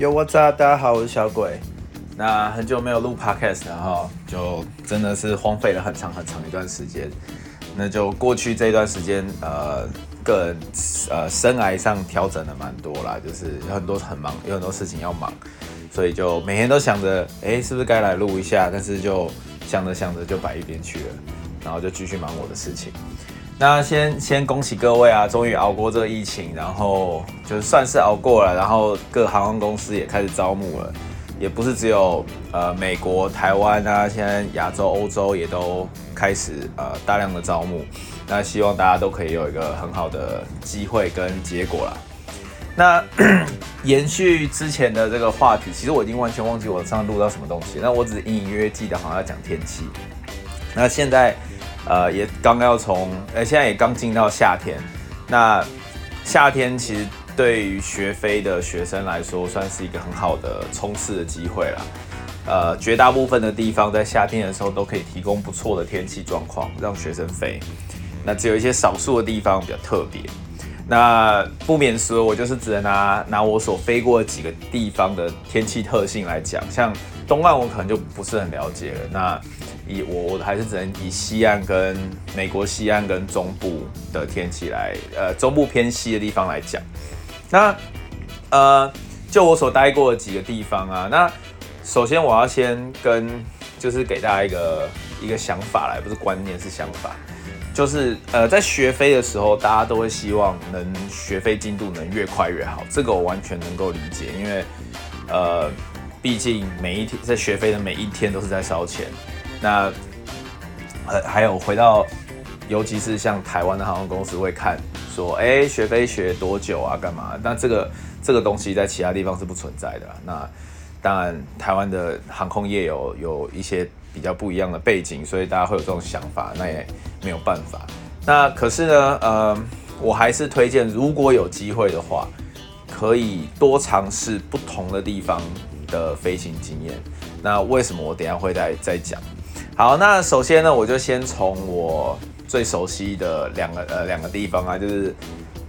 Yo, what's up？大家好，我是小鬼。那很久没有录 podcast 了哈，就真的是荒废了很长很长一段时间。那就过去这段时间，呃，个人呃生涯上调整了蛮多啦，就是有很多很忙，有很多事情要忙，所以就每天都想着，哎，是不是该来录一下？但是就想着想着就摆一边去了，然后就继续忙我的事情。那先先恭喜各位啊，终于熬过这个疫情，然后就算是熬过了，然后各航空公司也开始招募了，也不是只有呃美国、台湾啊，现在亚洲、欧洲也都开始呃大量的招募。那希望大家都可以有一个很好的机会跟结果啦。那 延续之前的这个话题，其实我已经完全忘记我上次录到什么东西，那我只是隐隐约约记得好像要讲天气。那现在。呃，也刚刚要从，呃，现在也刚进到夏天。那夏天其实对于学飞的学生来说，算是一个很好的冲刺的机会啦。呃，绝大部分的地方在夏天的时候都可以提供不错的天气状况，让学生飞。那只有一些少数的地方比较特别。那不免说，我就是只能拿拿我所飞过的几个地方的天气特性来讲，像东岸我可能就不是很了解了。那以我我还是只能以西岸跟美国西岸跟中部的天气来，呃，中部偏西的地方来讲。那呃，就我所待过的几个地方啊，那首先我要先跟就是给大家一个一个想法来，不是观念是想法，就是呃，在学飞的时候，大家都会希望能学飞进度能越快越好，这个我完全能够理解，因为呃，毕竟每一天在学飞的每一天都是在烧钱。那，呃，还有回到，尤其是像台湾的航空公司会看说，哎、学飞学多久啊？干嘛？那这个这个东西在其他地方是不存在的。那当然，台湾的航空业有有一些比较不一样的背景，所以大家会有这种想法，那也没有办法。那可是呢，呃，我还是推荐，如果有机会的话，可以多尝试不同的地方的飞行经验。那为什么我等下会再再讲？好，那首先呢，我就先从我最熟悉的两个呃两个地方啊，就是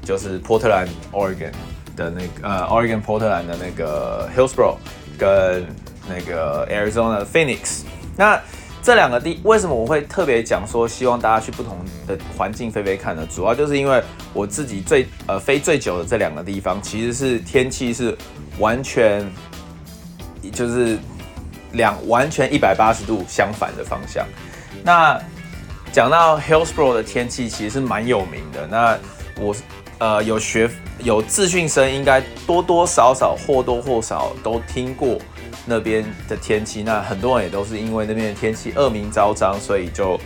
就是波特兰 Oregon 的那个呃 Oregon 波特兰的那个 Hillsboro 跟那个 Arizona Phoenix。那这两个地为什么我会特别讲说希望大家去不同的环境飞飞看呢？主要就是因为我自己最呃飞最久的这两个地方，其实是天气是完全就是。两完全一百八十度相反的方向。那讲到 Hillsboro 的天气，其实是蛮有名的。那我呃有学有自训生，应该多多少少或多或少都听过那边的天气。那很多人也都是因为那边的天气恶名昭彰，所以就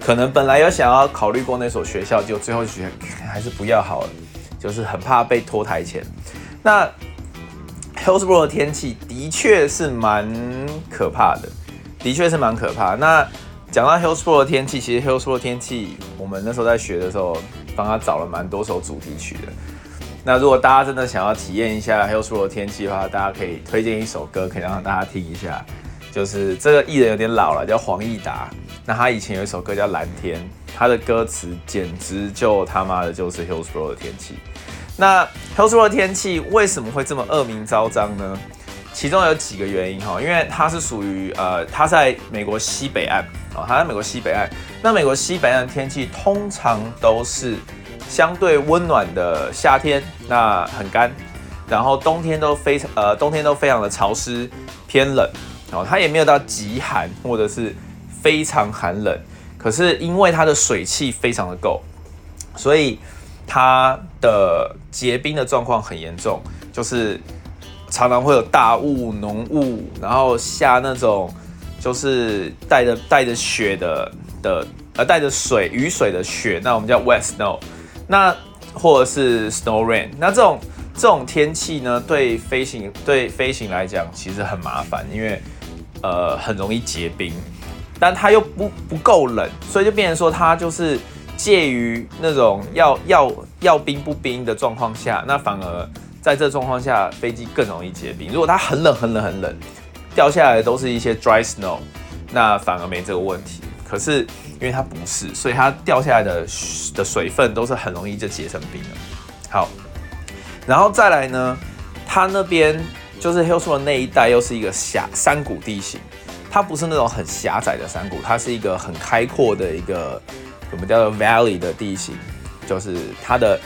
可能本来有想要考虑过那所学校，就最后觉得还是不要好了，就是很怕被拖台前。那 Hillsboro 的天气的确是蛮可怕的，的确是蛮可怕。那讲到 Hillsboro 的天气，其实 Hillsboro 天气，我们那时候在学的时候，帮他找了蛮多首主题曲的。那如果大家真的想要体验一下 Hillsboro 的天气的话，大家可以推荐一首歌，可以让大家听一下。就是这个艺人有点老了，叫黄义达。那他以前有一首歌叫《蓝天》，他的歌词简直就他妈的就是 Hillsboro 的天气。那加州的天气为什么会这么恶名昭彰呢？其中有几个原因哈，因为它是属于呃，它在美国西北岸啊，它在美国西北岸。那美国西北岸的天气通常都是相对温暖的夏天，那很干，然后冬天都非常呃，冬天都非常的潮湿偏冷哦，它也没有到极寒或者是非常寒冷，可是因为它的水汽非常的够，所以。它的结冰的状况很严重，就是常常会有大雾、浓雾，然后下那种就是带着带着雪的的呃带着水雨水的雪，那我们叫 wet snow，那或者是 snow rain，那这种这种天气呢，对飞行对飞行来讲其实很麻烦，因为呃很容易结冰，但它又不不够冷，所以就变成说它就是。介于那种要要要冰不冰的状况下，那反而在这状况下，飞机更容易结冰。如果它很冷很冷很冷，掉下来的都是一些 dry snow，那反而没这个问题。可是因为它不是，所以它掉下来的的水分都是很容易就结成冰的。好，然后再来呢，它那边就是 Hillsboro 那一带又是一个峡山谷地形，它不是那种很狭窄的山谷，它是一个很开阔的一个我们叫做 Valley 的地形，就是它的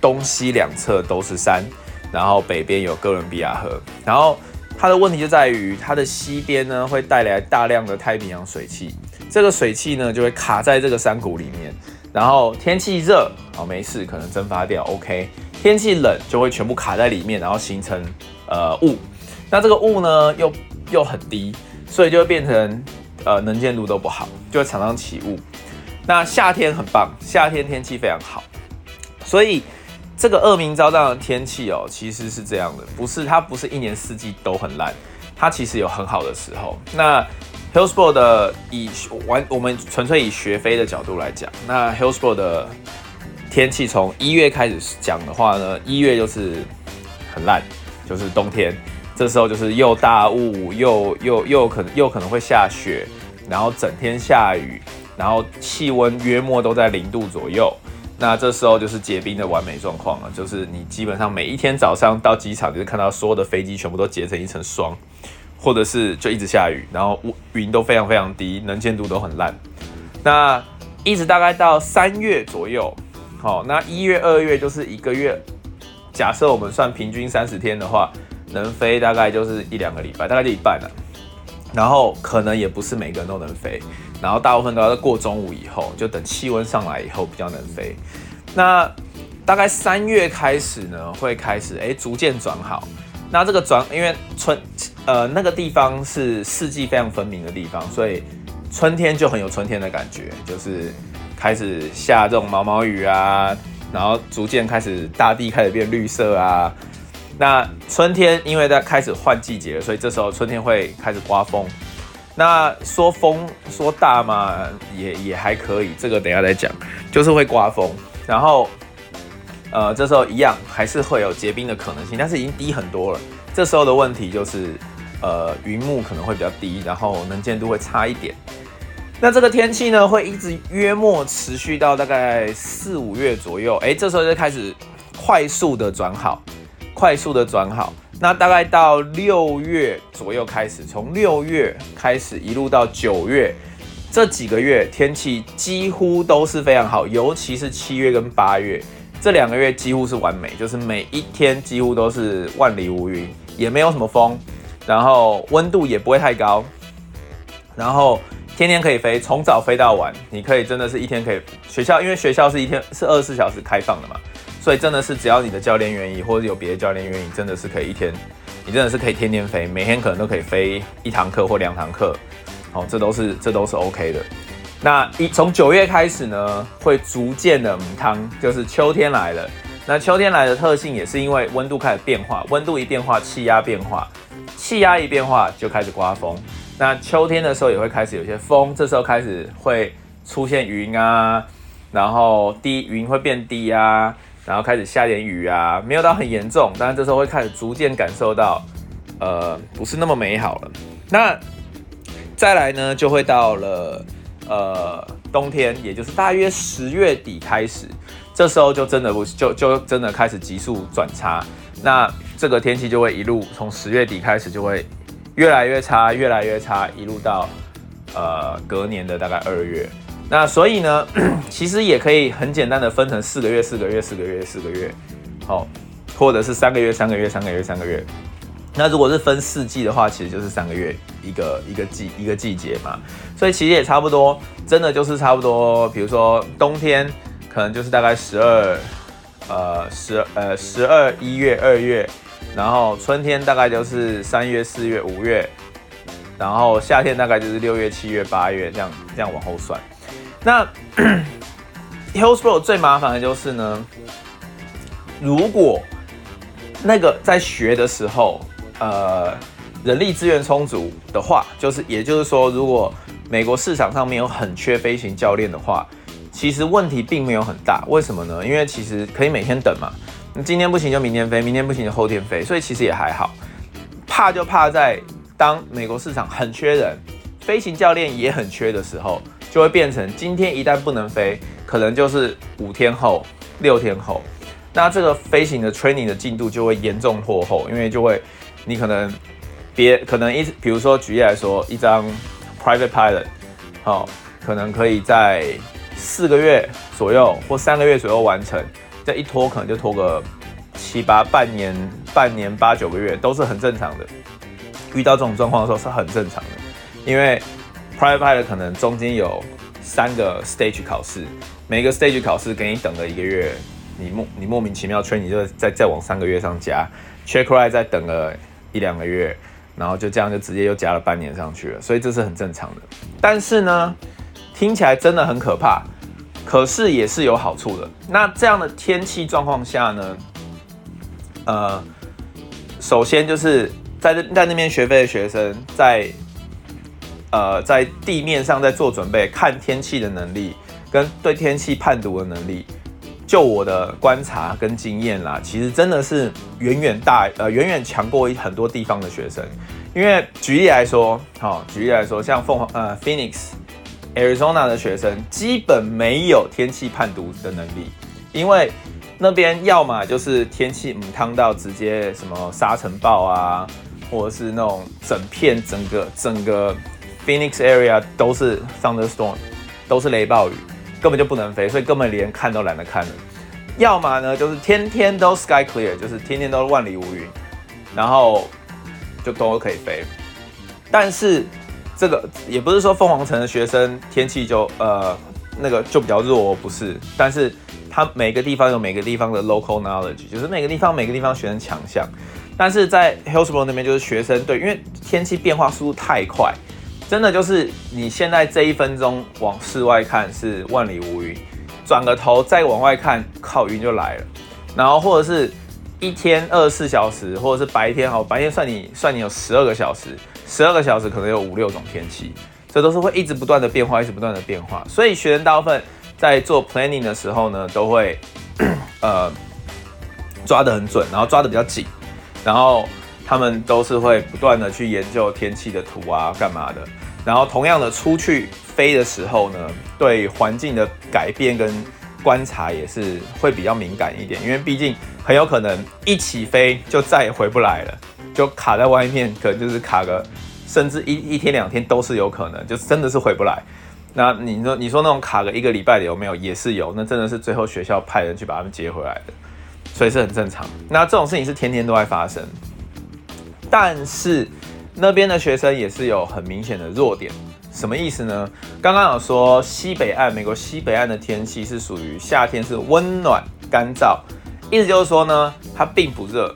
东西两侧都是山，然后北边有哥伦比亚河，然后它的问题就在于它的西边呢会带来大量的太平洋水汽，这个水汽呢就会卡在这个山谷里面，然后天气热哦没事，可能蒸发掉 OK。天气冷就会全部卡在里面，然后形成呃雾。那这个雾呢又又很低，所以就会变成呃能见度都不好，就会常常起雾。那夏天很棒，夏天天气非常好。所以这个恶名昭彰的天气哦，其实是这样的，不是它不是一年四季都很烂，它其实有很好的时候。那 Hillsboro 的以玩我们纯粹以学飞的角度来讲，那 Hillsboro 的。天气从一月开始讲的话呢，一月就是很烂，就是冬天，这时候就是又大雾，又又又可能又可能会下雪，然后整天下雨，然后气温约莫都在零度左右，那这时候就是结冰的完美状况了，就是你基本上每一天早上到机场，就是看到所有的飞机全部都结成一层霜，或者是就一直下雨，然后云都非常非常低，能见度都很烂，那一直大概到三月左右。好，那一月、二月就是一个月。假设我们算平均三十天的话，能飞大概就是一两个礼拜，大概就一半了。然后可能也不是每个人都能飞，然后大部分都要过中午以后，就等气温上来以后比较能飞。那大概三月开始呢，会开始哎逐渐转好。那这个转，因为春呃那个地方是四季非常分明的地方，所以春天就很有春天的感觉，就是。开始下这种毛毛雨啊，然后逐渐开始大地开始变绿色啊。那春天因为在开始换季节了，所以这时候春天会开始刮风。那说风说大嘛，也也还可以，这个等下再讲。就是会刮风，然后呃这时候一样还是会有结冰的可能性，但是已经低很多了。这时候的问题就是呃云雾可能会比较低，然后能见度会差一点。那这个天气呢，会一直约莫持续到大概四五月左右，哎，这时候就开始快速的转好，快速的转好。那大概到六月左右开始，从六月开始一路到九月，这几个月天气几乎都是非常好，尤其是七月跟八月这两个月几乎是完美，就是每一天几乎都是万里无云，也没有什么风，然后温度也不会太高，然后。天天可以飞，从早飞到晚，你可以真的是一天可以。学校因为学校是一天是二十四小时开放的嘛，所以真的是只要你的教练愿意，或者有别的教练愿意，真的是可以一天，你真的是可以天天飞，每天可能都可以飞一堂课或两堂课，好，这都是这都是 OK 的。那一从九月开始呢，会逐渐的母汤，就是秋天来了。那秋天来的特性也是因为温度开始变化，温度一变化，气压变化，气压一变化就开始刮风。那秋天的时候也会开始有些风，这时候开始会出现云啊，然后低云会变低啊，然后开始下点雨啊，没有到很严重，但是这时候会开始逐渐感受到，呃，不是那么美好了。那再来呢，就会到了呃冬天，也就是大约十月底开始，这时候就真的不就就真的开始急速转差，那这个天气就会一路从十月底开始就会。越来越差，越来越差，一路到呃隔年的大概二月。那所以呢，其实也可以很简单的分成四个月、四个月、四个月、四个月，好，或者是三个月、三个月、三个月、三个月。那如果是分四季的话，其实就是三个月一个一个季一个季节嘛。所以其实也差不多，真的就是差不多。比如说冬天可能就是大概十二呃十呃十二一月二月。然后春天大概就是三月、四月、五月，然后夏天大概就是六月、七月、八月这样这样往后算。那 Hillsboro 最麻烦的就是呢，如果那个在学的时候，呃，人力资源充足的话，就是也就是说，如果美国市场上面有很缺飞行教练的话，其实问题并没有很大。为什么呢？因为其实可以每天等嘛。今天不行就明天飞，明天不行就后天飞，所以其实也还好。怕就怕在当美国市场很缺人，飞行教练也很缺的时候，就会变成今天一旦不能飞，可能就是五天后、六天后。那这个飞行的 training 的进度就会严重落后，因为就会你可能别可能一比如说举例来说，一张 private pilot 好、哦，可能可以在四个月左右或三个月左右完成，这一拖可能就拖个七八半年、半年八九个月都是很正常的。遇到这种状况的时候是很正常的，因为 private pilot 可能中间有三个 stage 考试，每个 stage 考试给你等了一个月。你莫你莫名其妙吹，你就再再往三个月上加，check ride 再等了一两个月，然后就这样就直接又加了半年上去了，所以这是很正常的。但是呢，听起来真的很可怕，可是也是有好处的。那这样的天气状况下呢，呃，首先就是在在那边学费的学生在呃在地面上在做准备，看天气的能力跟对天气判读的能力。就我的观察跟经验啦，其实真的是远远大呃远远强过很多地方的学生。因为举例来说，好，举例来说，像凤凰呃 Phoenix Arizona 的学生，基本没有天气判读的能力，因为那边要么就是天气母汤到直接什么沙尘暴啊，或者是那种整片整个整个 Phoenix area 都是 thunderstorm，都是雷暴雨。根本就不能飞，所以根本连看都懒得看了。要么呢，就是天天都 sky clear，就是天天都万里无云，然后就都可以飞。但是这个也不是说凤凰城的学生天气就呃那个就比较弱，不是。但是他每个地方有每个地方的 local knowledge，就是每个地方每个地方学生强项。但是在 Hillsboro 那边就是学生对，因为天气变化速度太快。真的就是你现在这一分钟往室外看是万里无云，转个头再往外看，靠云就来了。然后或者是一天二十四小时，或者是白天好，白天算你算你有十二个小时，十二个小时可能有五六种天气，这都是会一直不断的变化，一直不断的变化。所以学生大部分在做 planning 的时候呢，都会 呃抓得很准，然后抓得比较紧，然后。他们都是会不断的去研究天气的图啊，干嘛的？然后同样的出去飞的时候呢，对环境的改变跟观察也是会比较敏感一点，因为毕竟很有可能一起飞就再也回不来了，就卡在外面，可能就是卡个甚至一一天两天都是有可能，就真的是回不来。那你说你说那种卡个一个礼拜的有没有？也是有，那真的是最后学校派人去把他们接回来的，所以是很正常。那这种事情是天天都在发生。但是那边的学生也是有很明显的弱点，什么意思呢？刚刚有说西北岸，美国西北岸的天气是属于夏天，是温暖干燥，意思就是说呢，它并不热，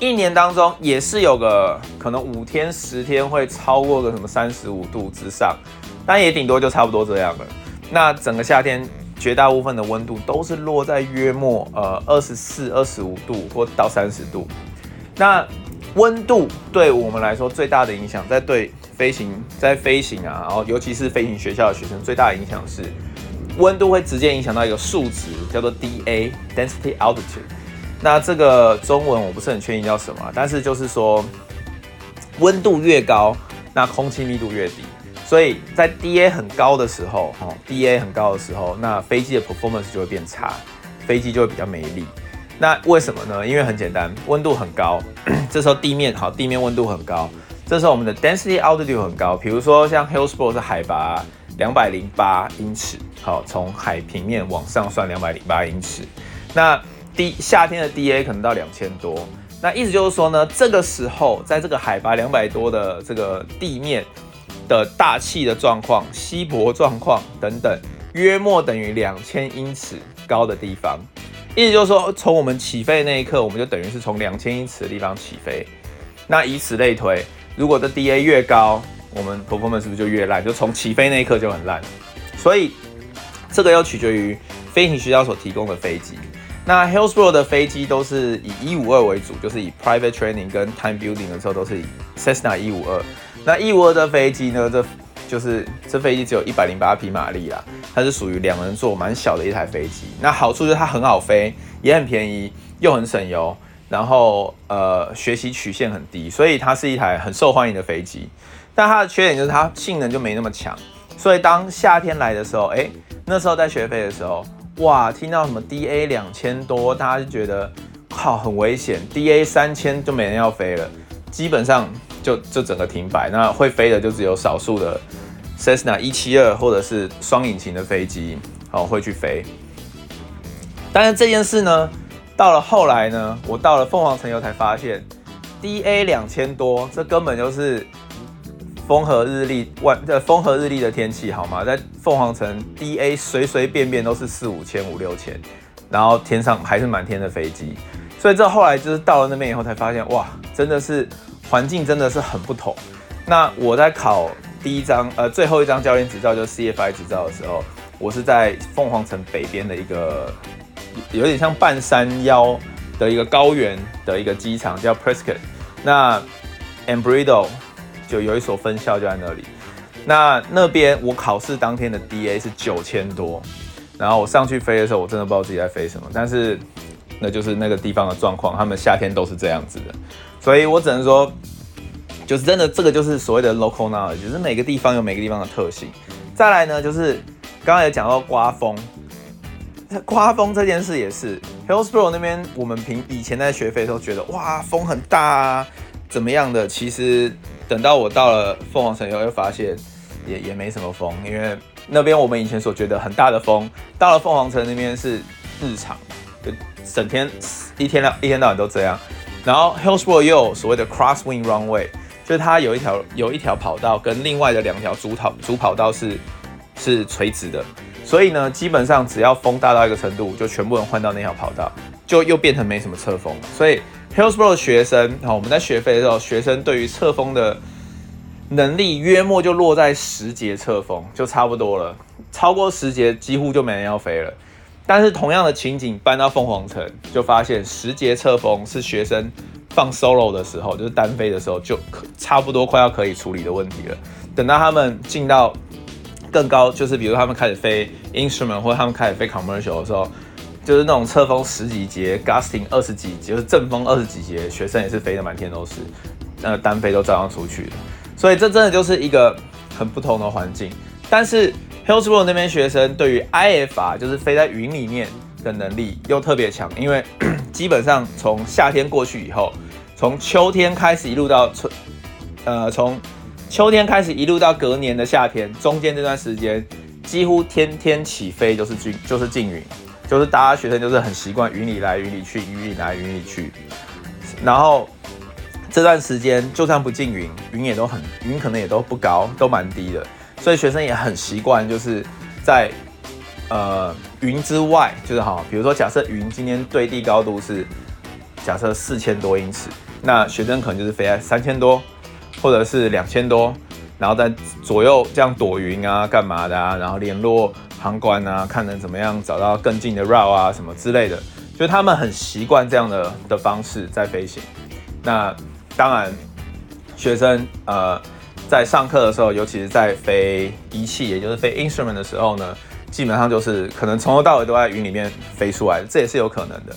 一年当中也是有个可能五天十天会超过个什么三十五度之上，但也顶多就差不多这样了。那整个夏天绝大部分的温度都是落在约莫呃二十四、二十五度或到三十度，那。温度对我们来说最大的影响，在对飞行，在飞行啊，然后尤其是飞行学校的学生，最大的影响是温度会直接影响到一个数值，叫做 DA（Density Altitude）。那这个中文我不是很确定叫什么，但是就是说温度越高，那空气密度越低。所以在 DA 很高的时候，哦，DA 很高的时候，那飞机的 performance 就会变差，飞机就会比较没力。那为什么呢？因为很简单，温度很高，这时候地面好，地面温度很高，这时候我们的 density altitude 很高。比如说像 Hillsboro 是海拔两百零八英尺，好，从海平面往上算两百零八英尺。那 D 夏天的 DA 可能到两千多，那意思就是说呢，这个时候在这个海拔两百多的这个地面的大气的状况、稀薄状况等等，约莫等于两千英尺高的地方。意思就是说，从我们起飞那一刻，我们就等于是从两千英尺的地方起飞。那以此类推，如果这 DA 越高，我们 performance 是不是就越烂？就从起飞那一刻就很烂。所以这个要取决于飞行学校所提供的飞机。那 Hillsboro 的飞机都是以一五二为主，就是以 private training 跟 time building 的时候都是以 Cessna 一五二。那一五二的飞机呢，这就是这飞机只有一百零八匹马力啦，它是属于两人座蛮小的一台飞机。那好处就是它很好飞，也很便宜，又很省油，然后呃学习曲线很低，所以它是一台很受欢迎的飞机。但它的缺点就是它性能就没那么强，所以当夏天来的时候，哎，那时候在学飞的时候，哇，听到什么 DA 两千多，大家就觉得靠很危险，DA 三千就没人要飞了，基本上就就整个停摆。那会飞的就只有少数的 Cessna 一七二或者是双引擎的飞机哦会去飞。但是这件事呢，到了后来呢，我到了凤凰城以后才发现，DA 两千多，这根本就是。风和日丽，万呃风和日丽的天气好吗？在凤凰城，DA 随随便便都是四五千、五六千，然后天上还是满天的飞机，所以这后来就是到了那边以后才发现，哇，真的是环境真的是很不同。那我在考第一张呃最后一张教练执照，就是 CFI 执照的时候，我是在凤凰城北边的一个有点像半山腰的一个高原的一个机场，叫 Prescott。那 Embry-Riddle 就有一所分校就在那里，那那边我考试当天的 DA 是九千多，然后我上去飞的时候，我真的不知道自己在飞什么，但是那就是那个地方的状况，他们夏天都是这样子的，所以我只能说，就是真的这个就是所谓的 local knowledge，就是每个地方有每个地方的特性。再来呢，就是刚刚也讲到刮风，刮风这件事也是 Hillsboro 那边，我们平以前在学飞的时候觉得哇风很大啊，怎么样的，其实。等到我到了凤凰城以后，又发现也也没什么风，因为那边我们以前所觉得很大的风，到了凤凰城那边是日常，就整天一天到一天到晚都这样。然后 Hillsboro 又有所谓的 Crosswind Runway，就是它有一条有一条跑道跟另外的两条主跑主跑道是是垂直的，所以呢，基本上只要风大到一个程度，就全部人换到那条跑道，就又变成没什么侧风，所以。Hillsboro 学生，好，我们在学飞的时候，学生对于侧风的能力约莫就落在十节侧风就差不多了，超过十节几乎就没人要飞了。但是同样的情景搬到凤凰城，就发现十节侧风是学生放 solo 的时候，就是单飞的时候就可差不多快要可以处理的问题了。等到他们进到更高，就是比如他们开始飞 instrument 或者他们开始飞 commercial 的时候。就是那种侧风十几节，gusting 二十几节，就是阵风二十几节，学生也是飞得满天都是，那单飞都照样出去了。所以这真的就是一个很不同的环境。但是 Hillsboro 那边学生对于 IFR 就是飞在云里面的能力又特别强，因为 基本上从夏天过去以后，从秋天开始一路到春，呃，从秋天开始一路到隔年的夏天，中间这段时间几乎天天起飞就是进就是进云。就是大家学生就是很习惯云里来云里去，云里来云里去，然后这段时间就算不进云，云也都很云可能也都不高，都蛮低的，所以学生也很习惯就是在呃云之外，就是好，比如说假设云今天对地高度是假设四千多英尺，那学生可能就是飞在三千多或者是两千多，然后在左右这样躲云啊，干嘛的啊，然后联络。航管啊，看能怎么样找到更近的 route 啊，什么之类的，就他们很习惯这样的的方式在飞行。那当然，学生呃在上课的时候，尤其是在飞仪器，也就是飞 instrument 的时候呢，基本上就是可能从头到尾都在云里面飞出来，这也是有可能的。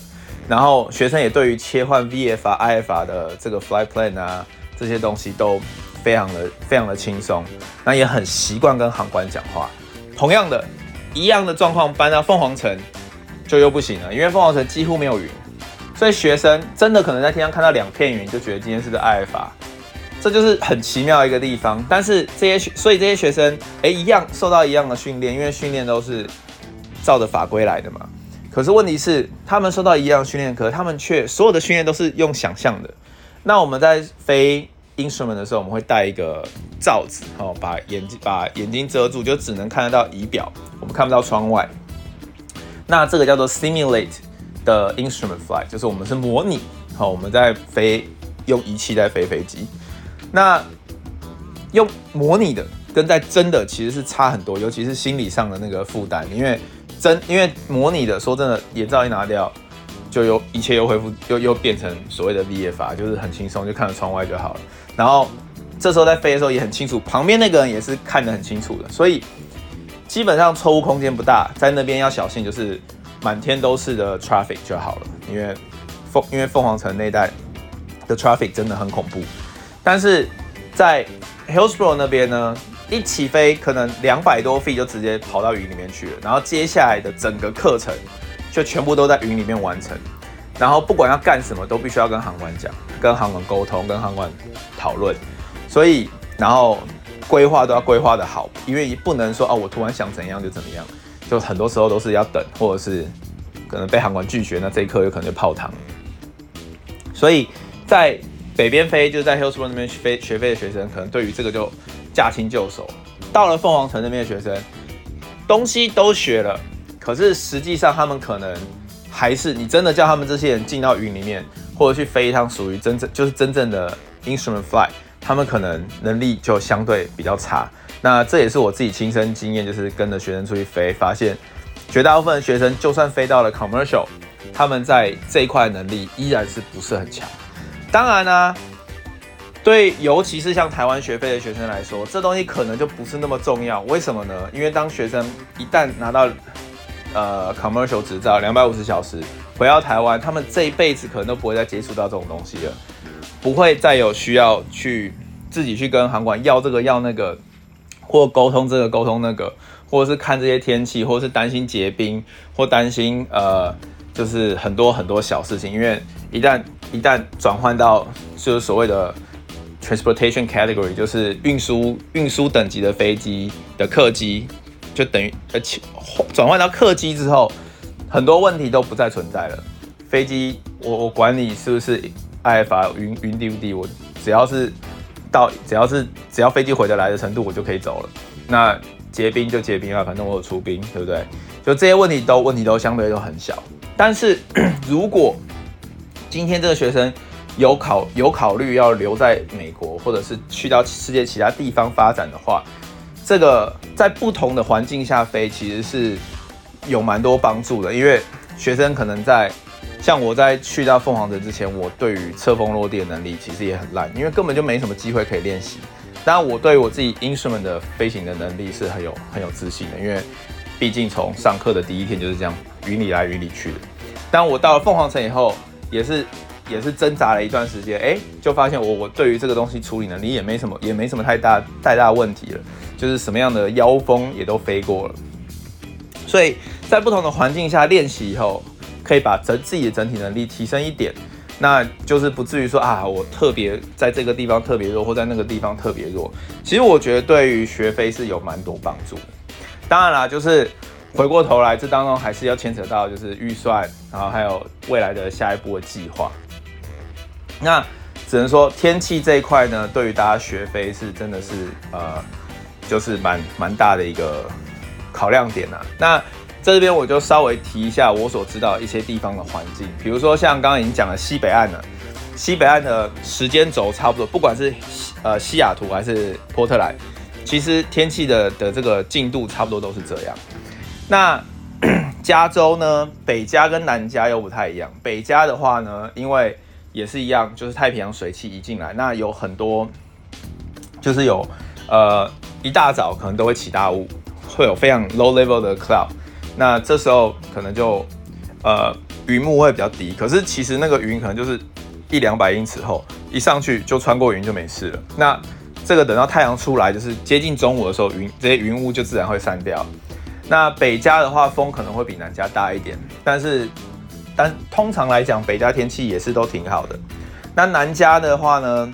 然后学生也对于切换 VFR、IFR 的这个 flight plan 啊这些东西都非常的非常的轻松，那也很习惯跟航管讲话。同样的。一样的状况搬到凤凰城就又不行了，因为凤凰城几乎没有云，所以学生真的可能在天上看到两片云，就觉得今天是个 IFR，这就是很奇妙一个地方。但是这些学，所以这些学生哎、一样受到一样的训练，因为训练都是照着法规来的嘛。可是问题是，他们受到一样训练，可他们却所有的训练都是用想象的。那我们在飞 instrument 的时候，我们会戴一个罩子，哦，把眼睛把眼睛遮住，就只能看得到仪表。我们看不到窗外，那这个叫做 simulate 的 instrument flight，就是我们是模拟，好，我们在飞，用仪器在飞飞机。那用模拟的跟在真的其实是差很多，尤其是心理上的那个负担，因为真因为模拟的，说真的，眼罩一拿掉，就又一切又恢复，又又变成所谓的 VFR，就是很轻松，就看着窗外就好了。然后这时候在飞的时候也很清楚，旁边那个人也是看得很清楚的，所以。基本上错误空间不大，在那边要小心，就是满天都是的 traffic 就好了。因为凤因为凤凰城那带的 traffic 真的很恐怖。但是在 Hillsboro 那边呢，一起飞可能两百多 feet 就直接跑到云里面去了，然后接下来的整个课程就全部都在云里面完成，然后不管要干什么都必须要跟航管讲，跟航管沟通，跟航管讨论，所以然后规划都要规划得好，因为不能说哦，我突然想怎样就怎么样，就很多时候都是要等，或者是可能被航管拒绝，那这一课有可能就泡汤。所以在北边飞，就是在 Hillsboro 那边飞学飞的学生，可能对于这个就驾轻就熟。到了凤凰城那边的学生，东西都学了，可是实际上他们可能还是你真的叫他们这些人进到云里面，或者去飞一趟属于真正就是真正的 instrument flight，他们可能能力就相对比较差。那这也是我自己亲身经验，就是跟着学生出去飞，发现绝大部分的学生就算飞到了 commercial，他们在这一块能力依然是不是很强。当然呢、啊，对，尤其是像台湾学费的学生来说，这东西可能就不是那么重要。为什么呢？因为当学生一旦拿到呃 commercial 执照，两百五十小时回到台湾，他们这一辈子可能都不会再接触到这种东西了，不会再有需要去自己去跟航管要这个要那个，或沟通这个沟通那个，或者是看这些天气，或者是担心结冰，或担心呃。就是很多很多小事情，因为一旦一旦转换到就是所谓的 transportation category，就是运输运输等级的飞机的客机，就等于呃转换到客机之后，很多问题都不再存在了。飞机我我管你是不是 IFR 云云低不低，我只要是到只要是只要飞机回得来的程度，我就可以走了。那结冰就结冰啊，反正我有出兵，对不对？就这些问题都问题都相对都很小。但是，如果今天这个学生有考有考虑要留在美国，或者是去到世界其他地方发展的话，这个在不同的环境下飞，其实是有蛮多帮助的。因为学生可能在像我在去到凤凰城之前，我对于侧风落地的能力其实也很烂，因为根本就没什么机会可以练习。当然，我对我自己 instrument 的飞行的能力是很有很有自信的，因为毕竟从上课的第一天就是这样。云里来云里去的，当我到了凤凰城以后，也是也是挣扎了一段时间，哎，就发现我我对于这个东西处理能力也没什么也没什么太大太大问题了，就是什么样的妖风也都飞过了，所以在不同的环境下练习以后，可以把整自己的整体能力提升一点，那就是不至于说啊，我特别在这个地方特别弱，或在那个地方特别弱。其实我觉得对于学飞是有蛮多帮助的，当然啦，就是。回过头来，这当中还是要牵扯到就是预算，然后还有未来的下一步的计划。那只能说天气这一块呢，对于大家学飞是真的是呃，就是蛮蛮大的一个考量点啊。那这边我就稍微提一下我所知道一些地方的环境，比如说像刚刚已经讲了西北岸了，西北岸的时间轴差不多，不管是呃西雅图还是波特兰，其实天气的的这个进度差不多都是这样。那 加州呢？北加跟南加又不太一样。北加的话呢，因为也是一样，就是太平洋水汽一进来，那有很多，就是有呃一大早可能都会起大雾，会有非常 low level 的 cloud。那这时候可能就呃云幕会比较低，可是其实那个云可能就是一两百英尺厚，一上去就穿过云就没事了。那这个等到太阳出来，就是接近中午的时候，云这些云雾就自然会散掉。那北加的话，风可能会比南加大一点，但是，但通常来讲，北加天气也是都挺好的。那南加的话呢，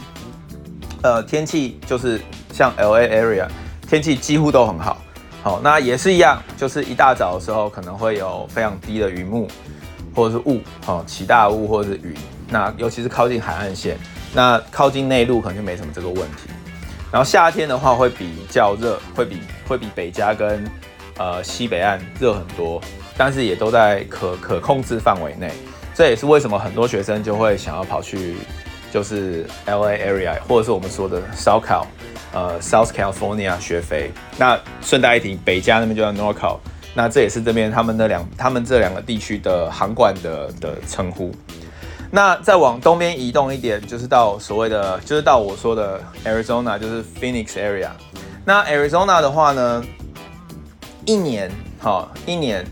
呃，天气就是像 LA area，天气几乎都很好。好，那也是一样，就是一大早的时候可能会有非常低的云幕或者是雾，哦，起大雾或者是雨。那尤其是靠近海岸线，那靠近内陆可能就没什么这个问题。然后夏天的话会比较热，会比会比北加跟呃，西北岸热很多，但是也都在可可控制范围内。这也是为什么很多学生就会想要跑去，就是 LA area 或者是我们说的 South Cal，呃，South California 学飞。那顺带一提，北加那边就叫 NorCal。那这也是这边他们的两，他们这两个地区的航管的的称呼。那再往东边移动一点，就是到所谓的，就是到我说的 Arizona，就是 Phoenix area。那 Arizona 的话呢？一年，好，一年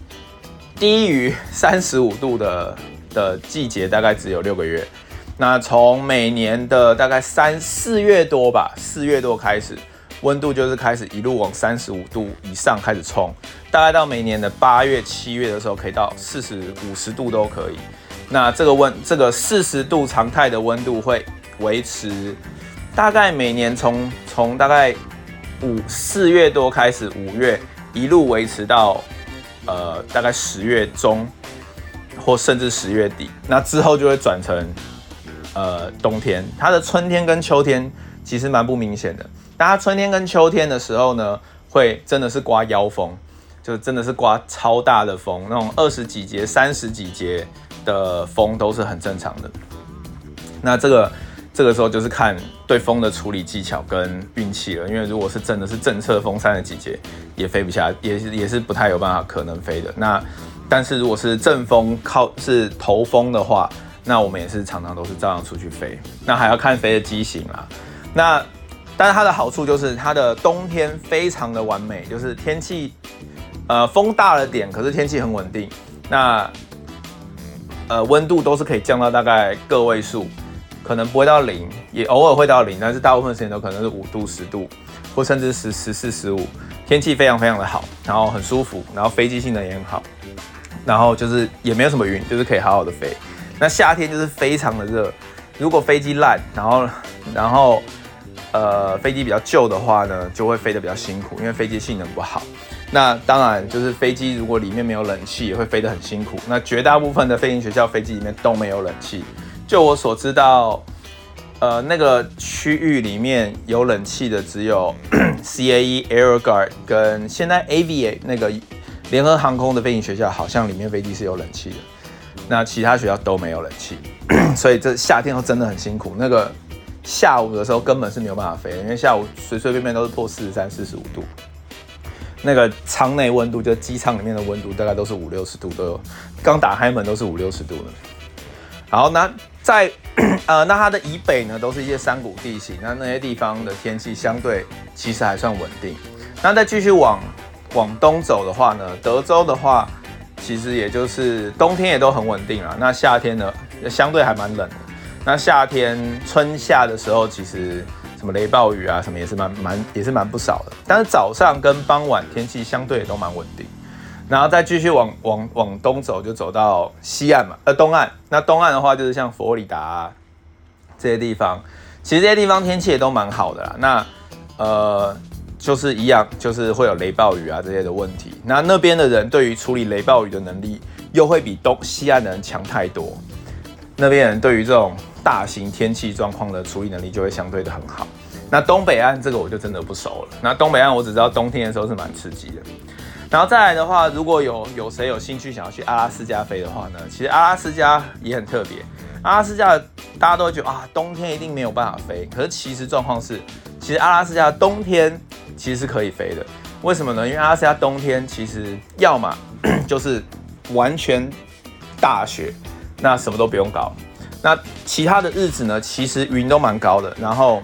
低于三十五度的的季节大概只有六个月。那从每年的大概三四月多吧，四月多开始温度就是开始一路往三十五度以上开始冲，大概到每年的八月、七月的时候，可以到四十五十度都可以。那这个温这个四十度常态的温度会维持，大概每年从从大概五四月多开始，五月一路维持到呃大概十月中或甚至十月底，那之后就会转成呃冬天。它的春天跟秋天其实蛮不明显的。大家春天跟秋天的时候呢，会真的是刮妖风，就真的是刮超大的风，那种二十几节、三十几节。的风都是很正常的，那这个这个时候就是看对风的处理技巧跟运气了。因为如果是真的是正侧风三十几节，也飞不下，也是也是不太有办法可能飞的。那但是如果是正风靠是头风的话，那我们也是常常都是照样出去飞。那还要看飞的机型啦。那但是它的好处就是它的冬天非常的完美，就是天气呃风大了点，可是天气很稳定。那呃，温度都是可以降到大概个位数，可能不会到零，也偶尔会到零，但是大部分时间都可能是五度、十度，或甚至十、十四、十五，天气非常非常的好，然后很舒服，然后飞机性能也很好，然后就是也没有什么云，就是可以好好的飞。那夏天就是非常的热，如果飞机烂，然后然后呃飞机比较旧的话呢，就会飞得比较辛苦，因为飞机性能不好。那当然，就是飞机如果里面没有冷气，也会飞得很辛苦。那绝大部分的飞行学校飞机里面都没有冷气。就我所知道，呃，那个区域里面有冷气的只有 CAE AeroGuard 跟现在 AVA 那个联合航空的飞行学校，好像里面飞机是有冷气的。那其他学校都没有冷气，所以这夏天都真的很辛苦。那个下午的时候根本是没有办法飞，因为下午随随便便都是破四十三、四十五度。那个舱内温度，就机舱里面的温度，大概都是五六十度都有。刚打开门都是五六十度了。好，那在 呃，那它的以北呢，都是一些山谷地形，那那些地方的天气相对其实还算稳定。那再继续往往东走的话呢，德州的话，其实也就是冬天也都很稳定了。那夏天呢，相对还蛮冷的。那夏天春夏的时候，其实。什么雷暴雨啊，什么也是蛮蛮也是蛮不少的，但是早上跟傍晚天气相对也都蛮稳定，然后再继续往往往东走，就走到西岸嘛，呃东岸。那东岸的话就是像佛罗里达啊，这些地方，其实这些地方天气也都蛮好的啦。那呃就是一样，就是会有雷暴雨啊这些的问题。那那边的人对于处理雷暴雨的能力又会比东西岸的人强太多。那边人对于这种大型天气状况的处理能力就会相对的很好。那东北岸这个我就真的不熟了。那东北岸我只知道冬天的时候是蛮刺激的。然后再来的话，如果有有谁有兴趣想要去阿拉斯加飞的话呢？其实阿拉斯加也很特别。阿拉斯加大家都觉得啊，冬天一定没有办法飞。可是其实状况是，其实阿拉斯加冬天其实是可以飞的。为什么呢？因为阿拉斯加冬天其实要么 就是完全大雪，那什么都不用搞。那其他的日子呢，其实云都蛮高的，然后，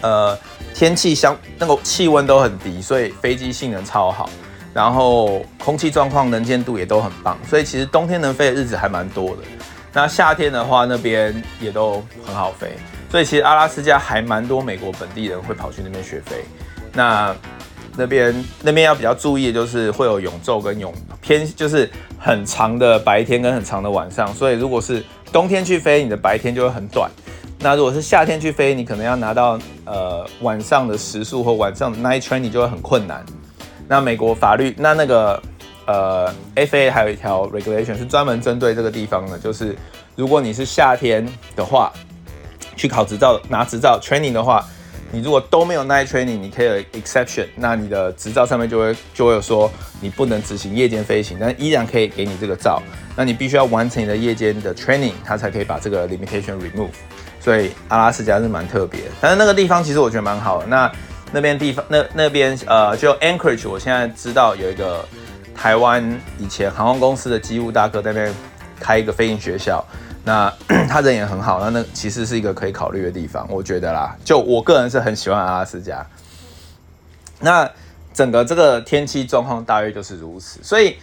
呃，天气相那个气温都很低，所以飞机性能超好，然后空气状况能见度也都很棒，所以其实冬天能飞的日子还蛮多的。那夏天的话，那边也都很好飞，所以其实阿拉斯加还蛮多美国本地人会跑去那边学飞。那那边那边要比较注意的就是会有永昼跟永偏，就是很长的白天跟很长的晚上，所以如果是冬天去飞，你的白天就会很短。那如果是夏天去飞，你可能要拿到呃晚上的时速或晚上的 night train，你就会很困难。那美国法律，那那个呃 FAA 还有一条 regulation 是专门针对这个地方的，就是如果你是夏天的话，去考执照拿执照 training 的话，你如果都没有 night training，你可以有 exception，那你的执照上面就会就会有说你不能执行夜间飞行，但依然可以给你这个照。那你必须要完成你的夜间的 training，它才可以把这个 limitation remove。所以阿拉斯加是蛮特别，但是那个地方其实我觉得蛮好的。那那边地方那那边呃，就 Anchorage，我现在知道有一个台湾以前航空公司的机务大哥在那边开一个飞行学校。那 他人也很好，那那其实是一个可以考虑的地方，我觉得啦。就我个人是很喜欢阿拉斯加。那整个这个天气状况大约就是如此。所以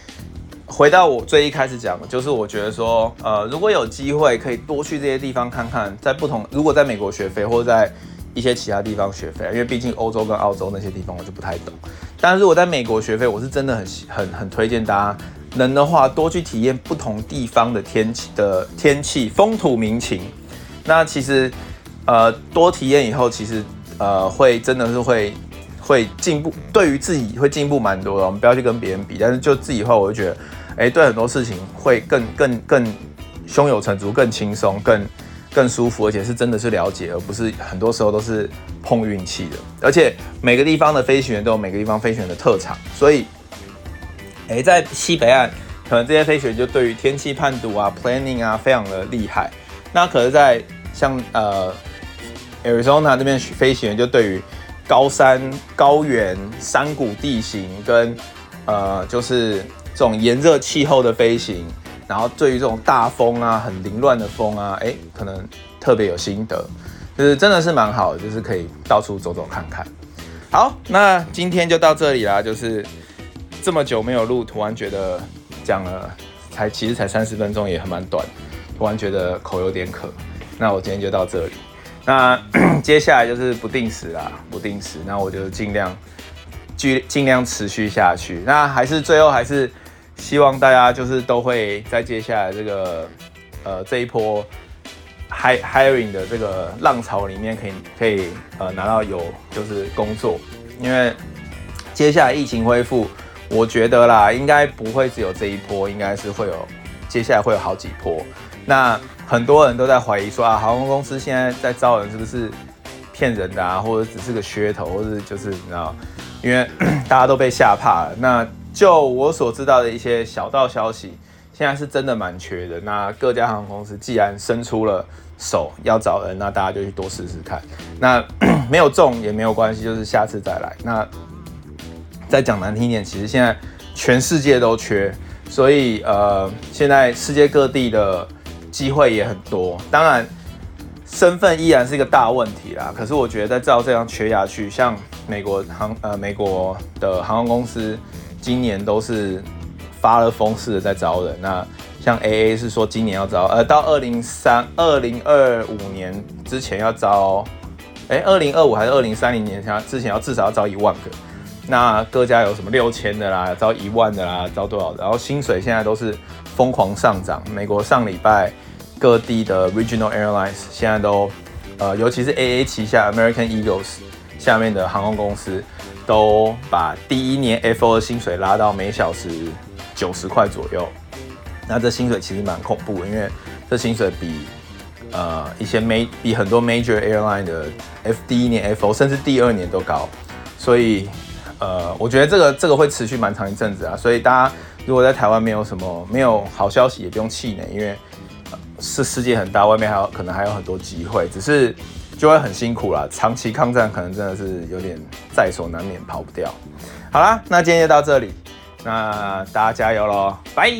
回到我最一开始讲的，就是我觉得说，呃，如果有机会可以多去这些地方看看，在不同，如果在美国学费或者在一些其他地方学费，因为毕竟欧洲跟澳洲那些地方我就不太懂。但是如果在美国学费，我是真的很很很推荐大家能的话多去体验不同地方的天气的天气风土民情。那其实呃多体验以后，其实呃会真的是会会进步，对于自己会进步蛮多的。我们不要去跟别人比，但是就自己的话，我就觉得哎，对很多事情会更更更胸有成竹，更轻松，更。更舒服，而且是真的是了解，而不是很多时候都是碰运气的。而且每个地方的飞行员都有每个地方飞行员的特长，所以，诶，在西北岸，可能这些飞行员就对于天气判读啊、planning 啊非常的厉害。那可是，在像呃 Arizona 那边飞行员就对于高山、高原、山谷地形跟呃就是这种炎热气候的飞行。然后对于这种大风啊，很凌乱的风啊，哎，可能特别有心得，就是真的是蛮好的，就是可以到处走走看看。好，那今天就到这里啦，就是这么久没有录，突然觉得讲了才其实才三十分钟，也很蛮短，突然觉得口有点渴。那我今天就到这里，那 接下来就是不定时啦，不定时，那我就尽量尽尽量持续下去。那还是最后还是。希望大家就是都会在接下来这个呃这一波 hire hiring 的这个浪潮里面可以可以呃拿到有就是工作，因为接下来疫情恢复，我觉得啦应该不会只有这一波，应该是会有接下来会有好几波。那很多人都在怀疑说啊，航空公司现在在招人是不是骗人的啊，或者只是个噱头，或者就是你知道，因为 大家都被吓怕了。那就我所知道的一些小道消息，现在是真的蛮缺的。那各家航空公司既然伸出了手要找人，那大家就去多试试看。那 没有中也没有关系，就是下次再来。那再讲难听一点，其实现在全世界都缺，所以呃，现在世界各地的机会也很多。当然，身份依然是一个大问题啦。可是我觉得再照这样缺下去，像美国航呃美国的航空公司。今年都是发了疯似的在招人，那像 AA 是说今年要招，呃，到二零三二零二五年之前要招，哎，二零二五还是二零三零年前之前要至少要招一万个，那各家有什么六千的啦，招一万的啦，招多少的？然后薪水现在都是疯狂上涨，美国上礼拜各地的 Regional Airlines 现在都，呃，尤其是 AA 旗下 American Eagles 下面的航空公司。都把第一年 FO 的薪水拉到每小时九十块左右，那这薪水其实蛮恐怖的，因为这薪水比呃一些 ma 比很多 major airline 的 F 第一年 FO 甚至第二年都高，所以呃我觉得这个这个会持续蛮长一阵子啊，所以大家如果在台湾没有什么没有好消息，也不用气馁，因为是世界很大，外面还有可能还有很多机会，只是。就会很辛苦啦，长期抗战可能真的是有点在所难免，跑不掉。好啦，那今天就到这里，那大家加油喽，拜。